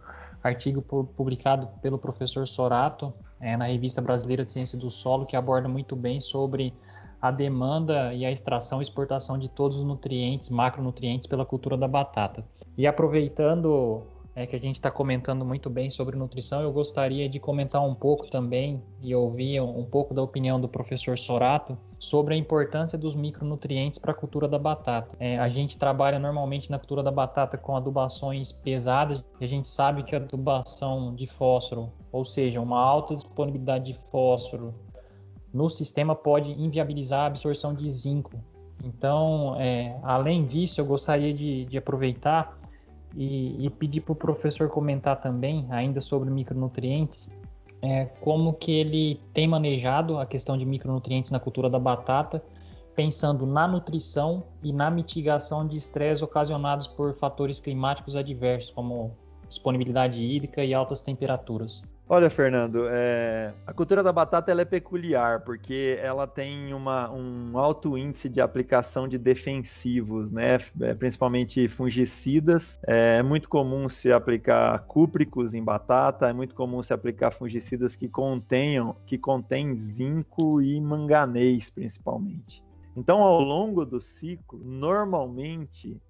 artigo publicado pelo professor Sorato é, na Revista Brasileira de Ciência do Solo, que aborda muito bem sobre a demanda e a extração e exportação de todos os nutrientes, macronutrientes pela cultura da batata. E aproveitando é que a gente está comentando muito bem sobre nutrição, eu gostaria de comentar um pouco também e ouvir um pouco da opinião do professor Sorato sobre a importância dos micronutrientes para a cultura da batata. É, a gente trabalha normalmente na cultura da batata com adubações pesadas e a gente sabe que a adubação de fósforo, ou seja, uma alta disponibilidade de fósforo no sistema pode inviabilizar a absorção de zinco. Então, é, além disso, eu gostaria de, de aproveitar e, e pedir para o professor comentar também, ainda sobre micronutrientes, é, como que ele tem manejado a questão de micronutrientes na cultura da batata, pensando na nutrição e na mitigação de estresse ocasionados por fatores climáticos adversos, como disponibilidade hídrica e altas temperaturas. Olha, Fernando, é... a cultura da batata é peculiar porque ela tem uma, um alto índice de aplicação de defensivos, né? É, principalmente fungicidas. É muito comum se aplicar cúpricos em batata, é muito comum se aplicar fungicidas que contenham, que contêm zinco e manganês, principalmente. Então, ao longo do ciclo, normalmente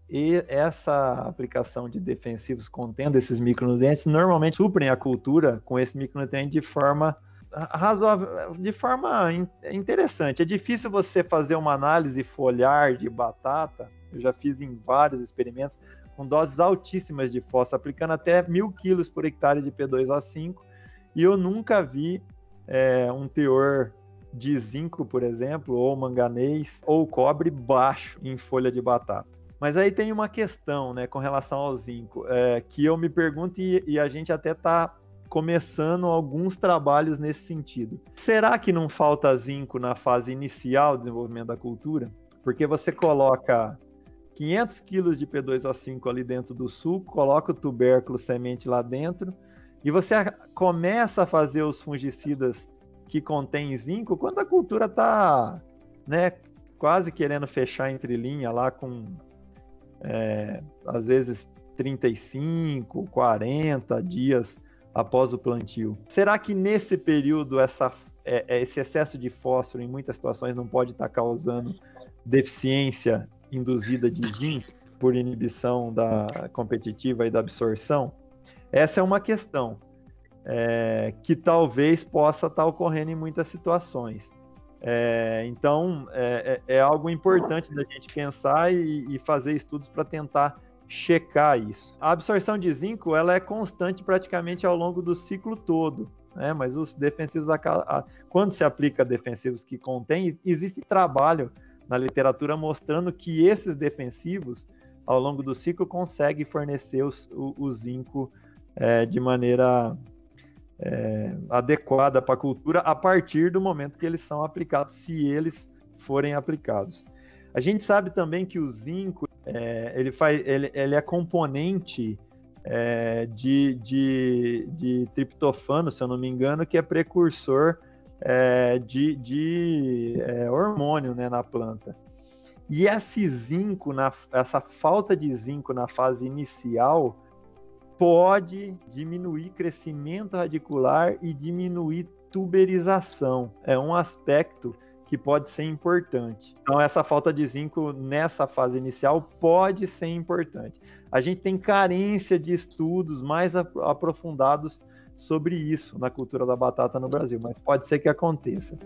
essa aplicação de defensivos contendo esses micronutrientes normalmente suprem a cultura com esse micronutriente de forma razoável, de forma interessante. É difícil você fazer uma análise foliar de batata. Eu já fiz em vários experimentos com doses altíssimas de fósforo, aplicando até mil quilos por hectare de P2O5, e eu nunca vi é, um teor de zinco, por exemplo, ou manganês, ou cobre baixo em folha de batata. Mas aí tem uma questão, né, com relação ao zinco, é, que eu me pergunto e, e a gente até está começando alguns trabalhos nesse sentido. Será que não falta zinco na fase inicial do desenvolvimento da cultura? Porque você coloca 500 quilos de P2O5 ali dentro do suco, coloca o tubérculo semente lá dentro e você começa a fazer os fungicidas que contêm zinco quando a cultura está né, quase querendo fechar entre linha lá com é, às vezes 35, 40 dias após o plantio. Será que nesse período essa, é, é, esse excesso de fósforo em muitas situações não pode estar causando deficiência induzida de zinco por inibição da competitiva e da absorção? Essa é uma questão é, que talvez possa estar ocorrendo em muitas situações. É, então, é, é, é, algo importante da gente pensar e, e fazer estudos para tentar checar isso. A absorção de zinco ela é constante praticamente ao longo do ciclo todo, né? mas os defensivos, quando se aplica defensivos que contêm, existe trabalho na literatura mostrando que esses defensivos, ao longo do ciclo, conseguem fornecer os, o, o zinco é, de maneira é, adequada para a cultura a partir do momento que eles são aplicados, se eles forem aplicados. A gente sabe também que o zinco é, ele, faz, ele, ele é componente é, de, de, de, triptofano, se eu não me engano, que é precursor é, de, de é, hormônio né, na planta. E esse zinco, na, essa falta de zinco na fase inicial, pode diminuir crescimento radicular e diminuir tuberização. É um aspecto que pode ser importante. Então, essa falta de zinco nessa fase inicial pode ser importante. A gente tem carência de estudos mais aprofundados sobre isso na cultura da batata no Brasil, mas pode ser que aconteça.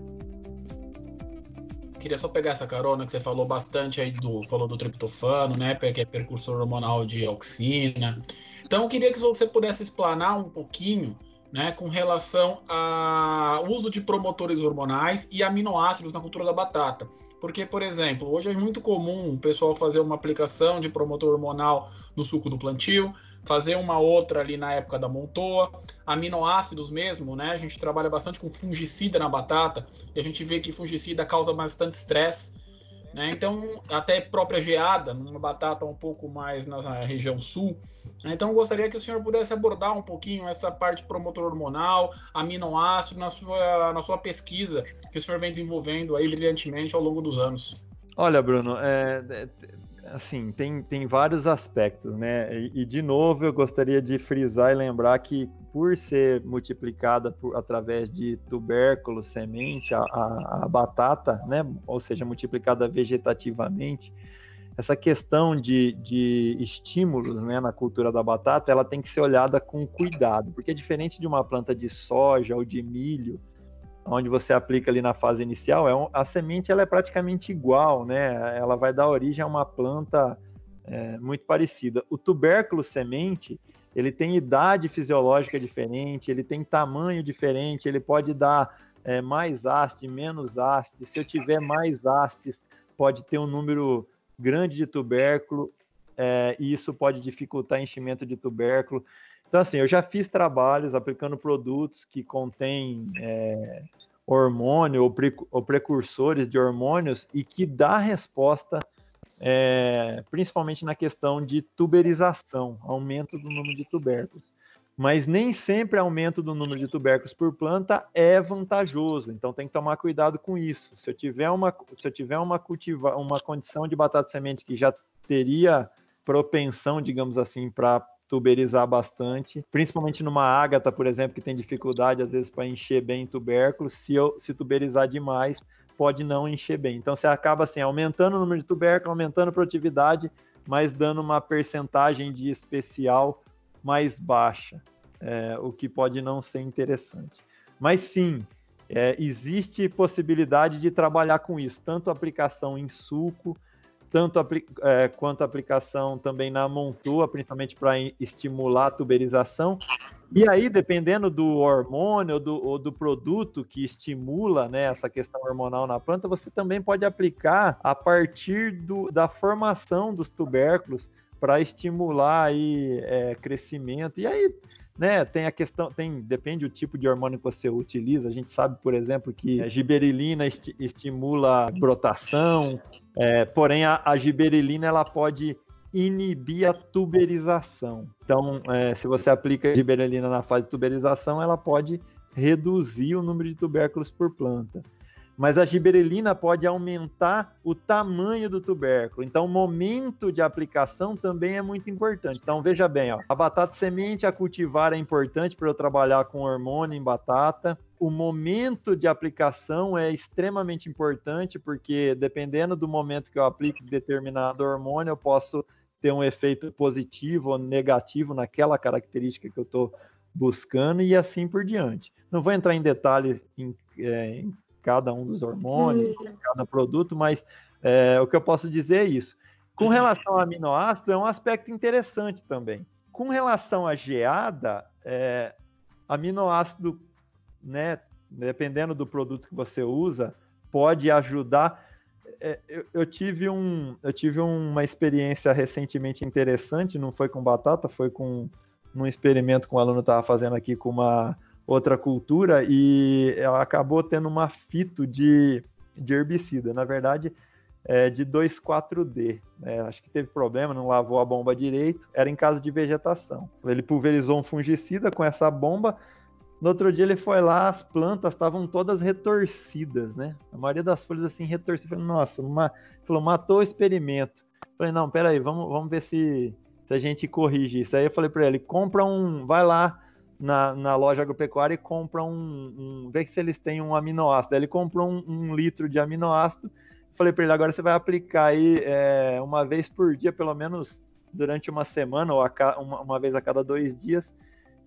Queria só pegar essa carona que você falou bastante aí do falou do triptofano, né, que é precursor hormonal de auxina. Então, eu queria que você pudesse explanar um pouquinho né, com relação ao uso de promotores hormonais e aminoácidos na cultura da batata. Porque, por exemplo, hoje é muito comum o pessoal fazer uma aplicação de promotor hormonal no suco do plantio, fazer uma outra ali na época da montoa, aminoácidos mesmo, né? A gente trabalha bastante com fungicida na batata e a gente vê que fungicida causa bastante estresse né? Então, até própria geada, numa batata um pouco mais na região sul. Né? Então, gostaria que o senhor pudesse abordar um pouquinho essa parte promotor hormonal, aminoácido, na sua, na sua pesquisa que o senhor vem desenvolvendo aí brilhantemente ao longo dos anos. Olha, Bruno, é, é assim, tem, tem vários aspectos, né? E, e, de novo, eu gostaria de frisar e lembrar que por ser multiplicada por, através de tubérculo, semente, a, a, a, batata, né? Ou seja, multiplicada vegetativamente, essa questão de, de estímulos né, na cultura da batata, ela tem que ser olhada com cuidado, porque é diferente de uma planta de soja ou de milho, onde você aplica ali na fase inicial, é um, a semente ela é praticamente igual, né? Ela vai dar origem a uma planta é, muito parecida. O tubérculo semente, ele tem idade fisiológica diferente, ele tem tamanho diferente, ele pode dar é, mais haste, menos haste. Se eu tiver mais hastes, pode ter um número grande de tubérculo, é, e isso pode dificultar enchimento de tubérculo. Então, assim, eu já fiz trabalhos aplicando produtos que contêm é, hormônio ou, pre, ou, precursores de hormônios e que dá resposta é, principalmente na questão de tuberização, aumento do número de tubérculos. Mas nem sempre aumento do número de tubérculos por planta é vantajoso, então tem que tomar cuidado com isso. Se eu tiver uma, se eu tiver uma, cultiva, uma condição de batata semente que já teria propensão, digamos assim, para tuberizar bastante, principalmente numa ágata, por exemplo, que tem dificuldade às vezes para encher bem tubérculos, se eu se tuberizar demais, pode não encher bem. Então você acaba assim aumentando o número de tubérculos, aumentando a produtividade, mas dando uma percentagem de especial mais baixa, é, o que pode não ser interessante. Mas sim, é, existe possibilidade de trabalhar com isso, tanto aplicação em suco, tanto é, quanto aplicação também na montua, principalmente para estimular a tuberização. E aí, dependendo do hormônio do, ou do produto que estimula né, essa questão hormonal na planta, você também pode aplicar a partir do, da formação dos tubérculos para estimular aí, é, crescimento. E aí, né, tem a questão, tem, depende do tipo de hormônio que você utiliza. A gente sabe, por exemplo, que a giberilina esti estimula brotação, é, porém a, a giberilina ela pode inibir a tuberização. Então, é, se você aplica a giberelina na fase de tuberização, ela pode reduzir o número de tubérculos por planta mas a giberelina pode aumentar o tamanho do tubérculo. Então, o momento de aplicação também é muito importante. Então, veja bem, ó, a batata semente a cultivar é importante para eu trabalhar com hormônio em batata. O momento de aplicação é extremamente importante, porque dependendo do momento que eu aplico determinado hormônio, eu posso ter um efeito positivo ou negativo naquela característica que eu estou buscando e assim por diante. Não vou entrar em detalhes em, é, em cada um dos hormônios, cada produto, mas é, o que eu posso dizer é isso. Com relação ao aminoácido, é um aspecto interessante também. Com relação à geada, é, aminoácido, né, dependendo do produto que você usa, pode ajudar. É, eu, eu, tive um, eu tive uma experiência recentemente interessante, não foi com batata, foi com um experimento que um aluno estava fazendo aqui com uma outra cultura e ela acabou tendo uma fito de, de herbicida. Na verdade, é de 2,4-D. Né? Acho que teve problema, não lavou a bomba direito. Era em caso de vegetação. Ele pulverizou um fungicida com essa bomba. No outro dia ele foi lá, as plantas estavam todas retorcidas, né? A maioria das folhas assim retorcidas. Falei, nossa, uma... falou, matou o experimento. Falei, não, peraí, vamos, vamos ver se, se a gente corrige isso. Aí eu falei para ele, compra um, vai lá, na, na loja agropecuária e compra um, um. Vê se eles têm um aminoácido. Aí ele comprou um, um litro de aminoácido. Falei para ele: agora você vai aplicar aí é, uma vez por dia, pelo menos durante uma semana, ou a, uma, uma vez a cada dois dias.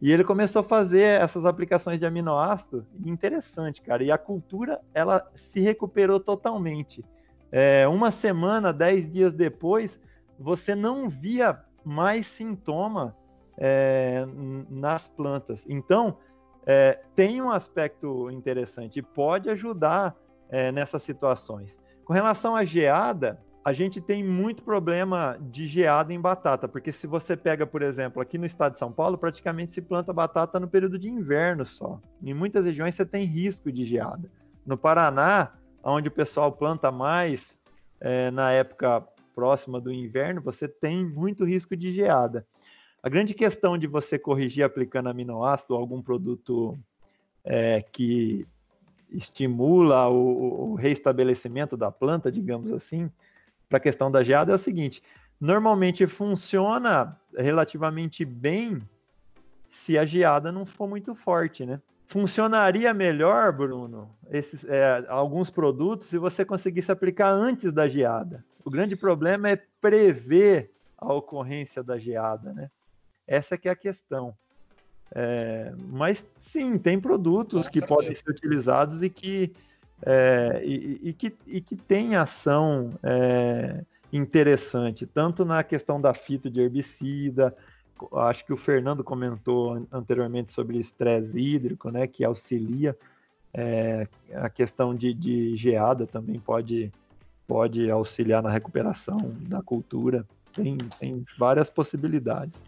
E ele começou a fazer essas aplicações de aminoácido. Interessante, cara. E a cultura, ela se recuperou totalmente. É, uma semana, dez dias depois, você não via mais sintoma é, nas plantas. Então, é, tem um aspecto interessante e pode ajudar é, nessas situações. Com relação à geada, a gente tem muito problema de geada em batata, porque se você pega, por exemplo, aqui no estado de São Paulo, praticamente se planta batata no período de inverno só. Em muitas regiões você tem risco de geada. No Paraná, onde o pessoal planta mais é, na época próxima do inverno, você tem muito risco de geada. A grande questão de você corrigir aplicando aminoácido ou algum produto é, que estimula o, o, reestabelecimento da planta, digamos assim, para a questão da geada é o seguinte: normalmente funciona relativamente bem se a geada não for muito forte, né? Funcionaria melhor, Bruno, esses, é, alguns produtos se você conseguisse aplicar antes da geada O grande problema é prever a ocorrência da geada, né? Essa que é a questão. É, mas sim, tem produtos que podem ser utilizados e que, é, e, e, que, e que tem ação é, interessante, tanto na questão da fito de herbicida, acho que o Fernando comentou anteriormente sobre estresse hídrico, né, que auxilia é, a questão de, de, geada também pode, pode auxiliar na recuperação da cultura. Tem, tem várias possibilidades.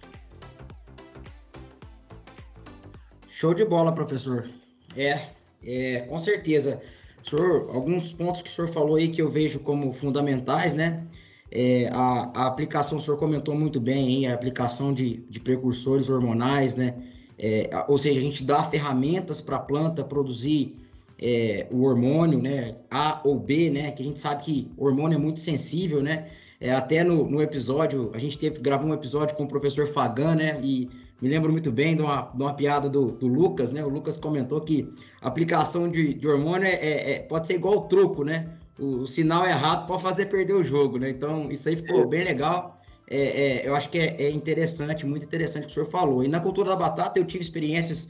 Show de bola, professor. É, é com certeza. senhor, alguns pontos que o senhor falou aí que eu vejo como fundamentais, né? É, a, a, aplicação, o senhor comentou muito bem, hein? a aplicação de, de precursores hormonais, né? É, ou seja, a gente dá ferramentas para a planta produzir é, o hormônio, né? A ou B, né? Que a gente sabe que hormônio é muito sensível, né? É, até no, no episódio, a gente teve gravou um episódio com o professor Fagan, né? E me lembro muito bem de uma, de uma piada do, do Lucas, né? O Lucas comentou que aplicação de, de hormônio é, é, é pode ser igual o truco, né? O, o, sinal errado pode fazer perder o jogo, né? Então, isso aí ficou bem legal. É, é, eu acho que é, é, interessante, muito interessante o que o senhor falou. E na cultura da batata, eu tive experiências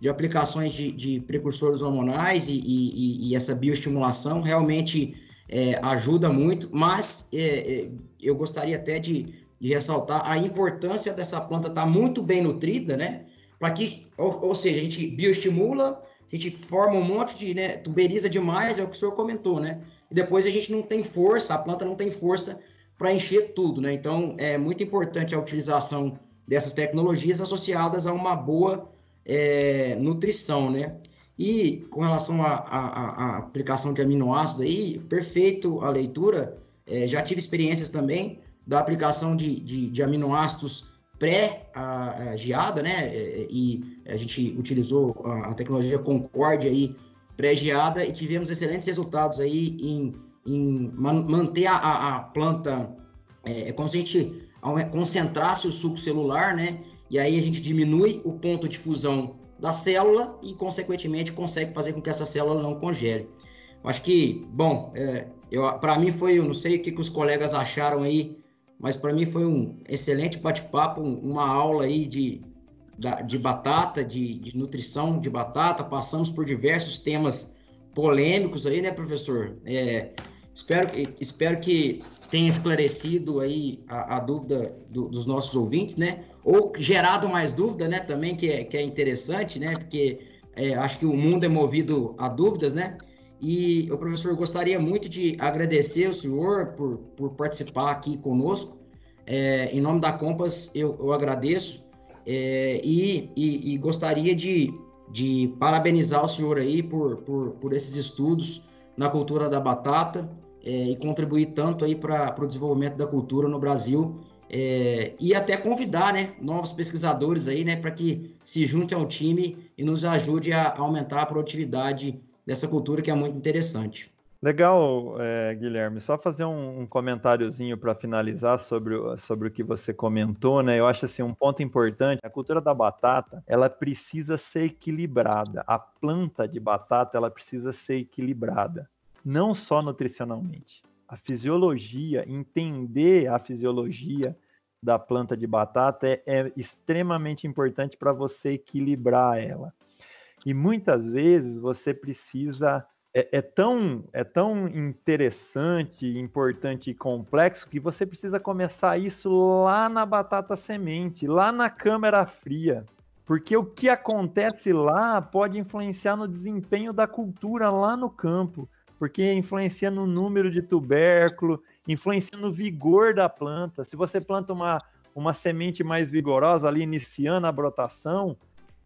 de aplicações de, de precursores hormonais e, e, e, essa bioestimulação realmente é, ajuda muito, mas eu gostaria até de de ressaltar a importância dessa planta estar tá muito bem nutrida, né? Para que, ou, ou, seja, a gente bioestimula, a gente forma um monte de, né, tuberiza demais, é o que o senhor comentou, né? E depois a gente não tem força, a planta não tem força para encher tudo, né? Então é muito importante a utilização dessas tecnologias associadas a uma boa é, nutrição, né? E com relação à aplicação de aminoácidos aí, perfeito a leitura. É, já tive experiências também da aplicação de, de, de aminoácidos pré-geada, né? É, é, e a gente utilizou a, tecnologia Concorde aí pré-geada e tivemos excelentes resultados aí em, em manter a, a planta, é, é, como se a gente concentrasse o suco celular, né? E aí a gente diminui o ponto de fusão da célula e, consequentemente, consegue fazer com que essa célula não congele. Acho que, bom, é, para mim foi, eu não sei o que, que os colegas acharam aí mas para mim foi um excelente bate-papo, uma aula aí de, de batata, de, de nutrição de batata. Passamos por diversos temas polêmicos aí, né, professor? É, espero, espero que tenha esclarecido aí a, a dúvida do, dos nossos ouvintes, né? Ou gerado mais dúvida, né? Também que é, que é interessante, né? Porque é, acho que o mundo é movido a dúvidas, né? E o professor gostaria muito de agradecer o senhor por, por participar aqui conosco. É, em nome da Compass, eu, eu agradeço é, e, e, e, gostaria de, de parabenizar o senhor aí por, por, por esses estudos na cultura da batata é, e contribuir tanto aí para o desenvolvimento da cultura no Brasil é, e até convidar né, novos pesquisadores aí, né, para que se juntem ao time e nos ajude a aumentar a produtividade dessa cultura que é muito interessante. Legal, é, Guilherme. Só fazer um, um comentáriozinho para finalizar sobre, o, sobre o que você comentou, né? Eu acho assim um ponto importante. A cultura da batata, ela precisa ser equilibrada. A planta de batata, ela precisa ser equilibrada, não só nutricionalmente. A fisiologia, entender a fisiologia da planta de batata é, é extremamente importante para você equilibrar ela. E muitas vezes você precisa. É, é, tão, é tão interessante, importante e complexo que você precisa começar isso lá na batata semente, lá na câmara fria. Porque o que acontece lá pode influenciar no desempenho da cultura lá no campo. Porque influencia no número de tubérculo, influencia no vigor da planta. Se você planta uma, uma semente mais vigorosa ali, iniciando a brotação,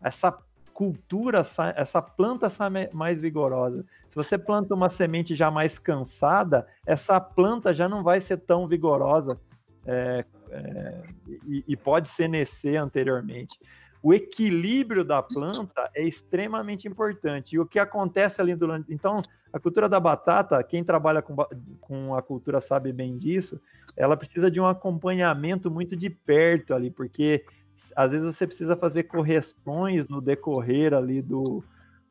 essa cultura, essa planta sai mais vigorosa. Se você planta uma semente já mais cansada, essa planta já não vai ser tão vigorosa é, é, e, e, pode senescer anteriormente. O equilíbrio da planta é extremamente importante. E o que acontece ali durante. Então, a cultura da batata, quem trabalha com, com a cultura sabe bem disso, ela precisa de um acompanhamento muito de perto ali, porque às vezes você precisa fazer correções no decorrer ali do,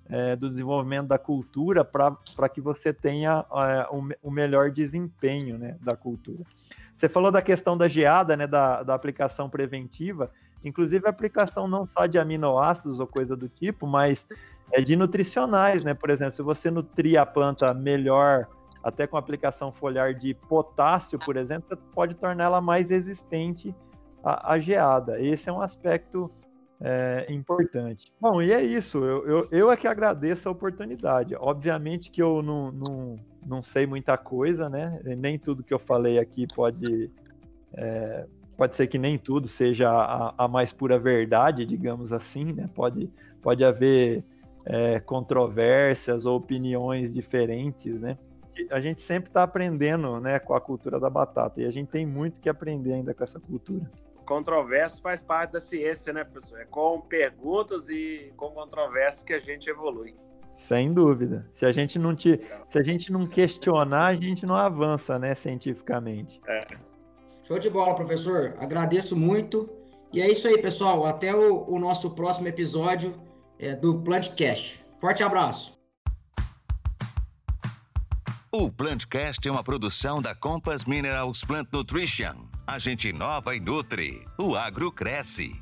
é, do desenvolvimento da cultura para que você tenha é, o, o, melhor desempenho né, da cultura. Você falou da questão da geada, né, da, da aplicação preventiva, inclusive a aplicação não só de aminoácidos ou coisa do tipo, mas é de nutricionais, né? Por exemplo, se você nutrir a planta melhor, até com aplicação foliar de potássio, por exemplo, pode torná-la mais resistente à, à geada. Esse é um aspecto é, importante. Bom, e é isso. Eu, eu, eu é que agradeço a oportunidade. Obviamente que eu não, não, não sei muita coisa, né? Nem tudo que eu falei aqui pode. É, pode ser que nem tudo seja a, a, mais pura verdade, digamos assim, né? Pode, pode haver é, controvérsias ou opiniões diferentes, né? A gente sempre está aprendendo né, com a cultura da batata e a gente tem muito que aprender ainda com essa cultura controvérsia faz parte da ciência, né, professor? É com perguntas e com controvérsias que a gente evolui. Sem dúvida. Se a gente não te, se a gente não questionar, a gente não avança, né, cientificamente. É. Show de bola, professor. Agradeço muito. E é isso aí, pessoal. Até o, o nosso próximo episódio é, do Plantcast. Forte abraço. O Plantcast é uma produção da Compass Minerals Plant Nutrition. A gente inova e nutre. O agro cresce.